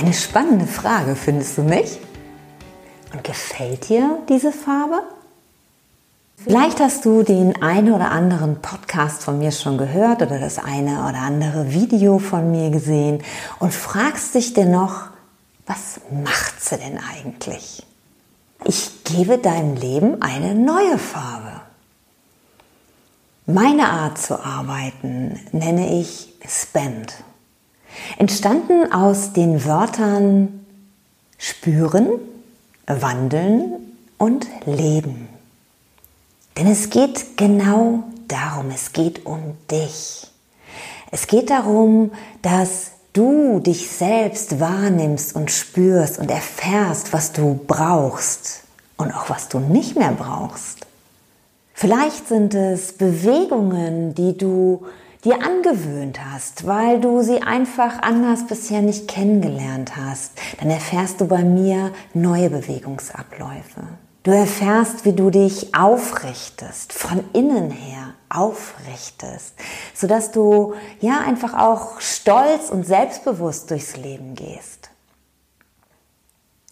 Eine spannende Frage, findest du nicht? Und gefällt dir diese Farbe? Vielleicht hast du den einen oder anderen Podcast von mir schon gehört oder das eine oder andere Video von mir gesehen und fragst dich dennoch, was macht sie denn eigentlich? Ich gebe deinem Leben eine neue Farbe. Meine Art zu arbeiten nenne ich Spend. Entstanden aus den Wörtern spüren, wandeln und leben. Denn es geht genau darum, es geht um dich. Es geht darum, dass du dich selbst wahrnimmst und spürst und erfährst, was du brauchst und auch was du nicht mehr brauchst. Vielleicht sind es Bewegungen, die du dir angewöhnt hast, weil du sie einfach anders bisher nicht kennengelernt hast, dann erfährst du bei mir neue Bewegungsabläufe. Du erfährst, wie du dich aufrichtest, von innen her aufrichtest, sodass du ja einfach auch stolz und selbstbewusst durchs Leben gehst.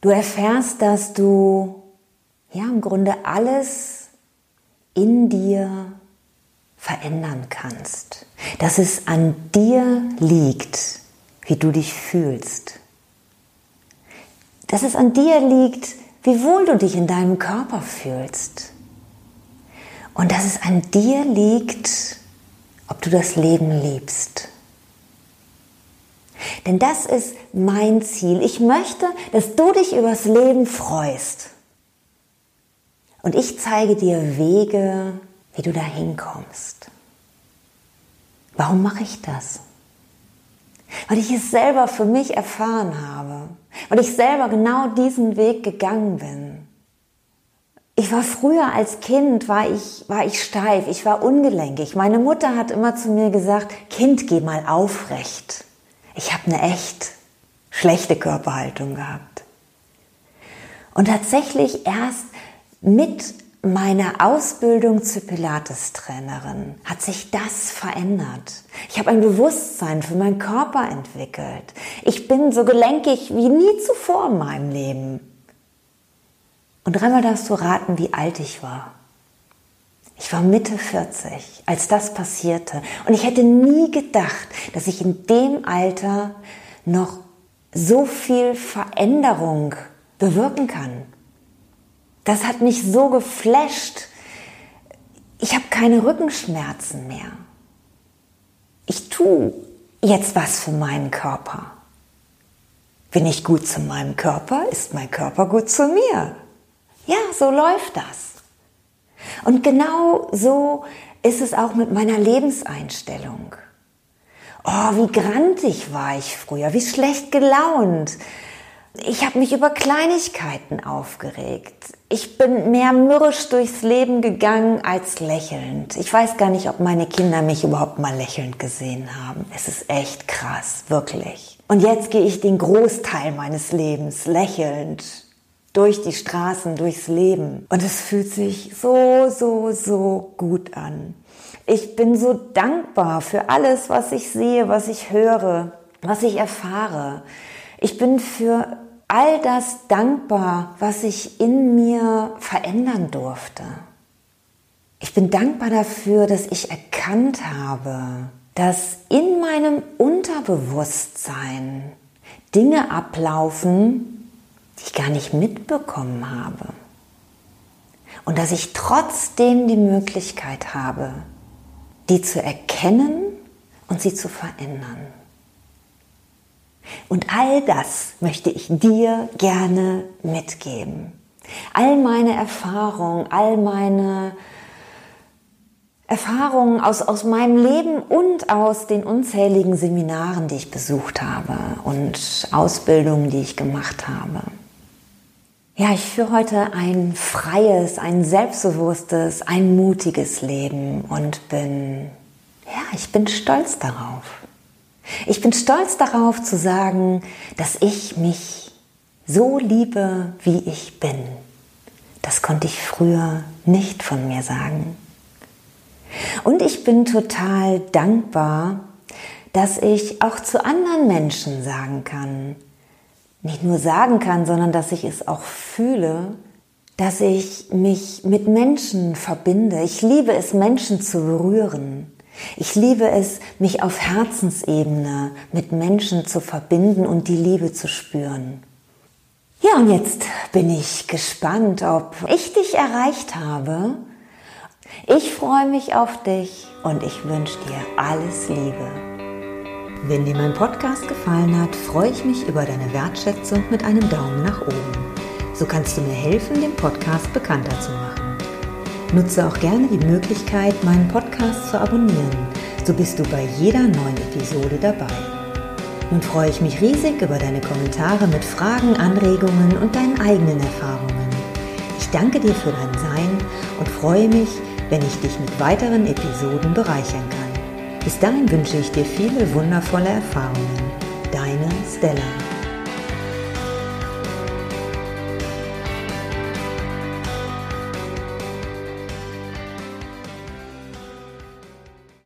Du erfährst, dass du ja im Grunde alles in dir verändern kannst. Dass es an dir liegt, wie du dich fühlst. Dass es an dir liegt, wie wohl du dich in deinem Körper fühlst. Und dass es an dir liegt, ob du das Leben liebst. Denn das ist mein Ziel. Ich möchte, dass du dich übers Leben freust. Und ich zeige dir Wege, wie du da hinkommst. Warum mache ich das? Weil ich es selber für mich erfahren habe, weil ich selber genau diesen Weg gegangen bin. Ich war früher als Kind, war ich, war ich steif, ich war ungelenkig. Meine Mutter hat immer zu mir gesagt, Kind, geh mal aufrecht. Ich habe eine echt schlechte Körperhaltung gehabt. Und tatsächlich erst mit meiner Ausbildung zur Pilates-Trainerin hat sich das verändert. Ich habe ein Bewusstsein für meinen Körper entwickelt. Ich bin so gelenkig wie nie zuvor in meinem Leben. Und dreimal darfst du raten, wie alt ich war. Ich war Mitte 40, als das passierte. Und ich hätte nie gedacht, dass ich in dem Alter noch so viel Veränderung bewirken kann. Das hat mich so geflasht. Ich habe keine Rückenschmerzen mehr. Ich tue jetzt was für meinen Körper. Bin ich gut zu meinem Körper, ist mein Körper gut zu mir. Ja, so läuft das. Und genau so ist es auch mit meiner Lebenseinstellung. Oh, wie grantig war ich früher, wie schlecht gelaunt. Ich habe mich über Kleinigkeiten aufgeregt. Ich bin mehr mürrisch durchs Leben gegangen als lächelnd. Ich weiß gar nicht, ob meine Kinder mich überhaupt mal lächelnd gesehen haben. Es ist echt krass, wirklich. Und jetzt gehe ich den Großteil meines Lebens lächelnd durch die Straßen, durchs Leben. Und es fühlt sich so, so, so gut an. Ich bin so dankbar für alles, was ich sehe, was ich höre, was ich erfahre. Ich bin für all das dankbar, was ich in mir verändern durfte. Ich bin dankbar dafür, dass ich erkannt habe, dass in meinem Unterbewusstsein Dinge ablaufen, die ich gar nicht mitbekommen habe. Und dass ich trotzdem die Möglichkeit habe, die zu erkennen und sie zu verändern. Und all das möchte ich dir gerne mitgeben. All meine Erfahrungen, all meine Erfahrungen aus, aus meinem Leben und aus den unzähligen Seminaren, die ich besucht habe und Ausbildungen, die ich gemacht habe. Ja, ich führe heute ein freies, ein selbstbewusstes, ein mutiges Leben und bin, ja, ich bin stolz darauf. Ich bin stolz darauf zu sagen, dass ich mich so liebe, wie ich bin. Das konnte ich früher nicht von mir sagen. Und ich bin total dankbar, dass ich auch zu anderen Menschen sagen kann, nicht nur sagen kann, sondern dass ich es auch fühle, dass ich mich mit Menschen verbinde. Ich liebe es, Menschen zu berühren. Ich liebe es, mich auf Herzensebene mit Menschen zu verbinden und die Liebe zu spüren. Ja, und jetzt bin ich gespannt, ob ich dich erreicht habe. Ich freue mich auf dich und ich wünsche dir alles Liebe. Wenn dir mein Podcast gefallen hat, freue ich mich über deine Wertschätzung mit einem Daumen nach oben. So kannst du mir helfen, den Podcast bekannter zu machen. Nutze auch gerne die Möglichkeit, meinen Podcast zu abonnieren. So bist du bei jeder neuen Episode dabei. Nun freue ich mich riesig über deine Kommentare mit Fragen, Anregungen und deinen eigenen Erfahrungen. Ich danke dir für dein Sein und freue mich, wenn ich dich mit weiteren Episoden bereichern kann. Bis dahin wünsche ich dir viele wundervolle Erfahrungen. Deine Stella.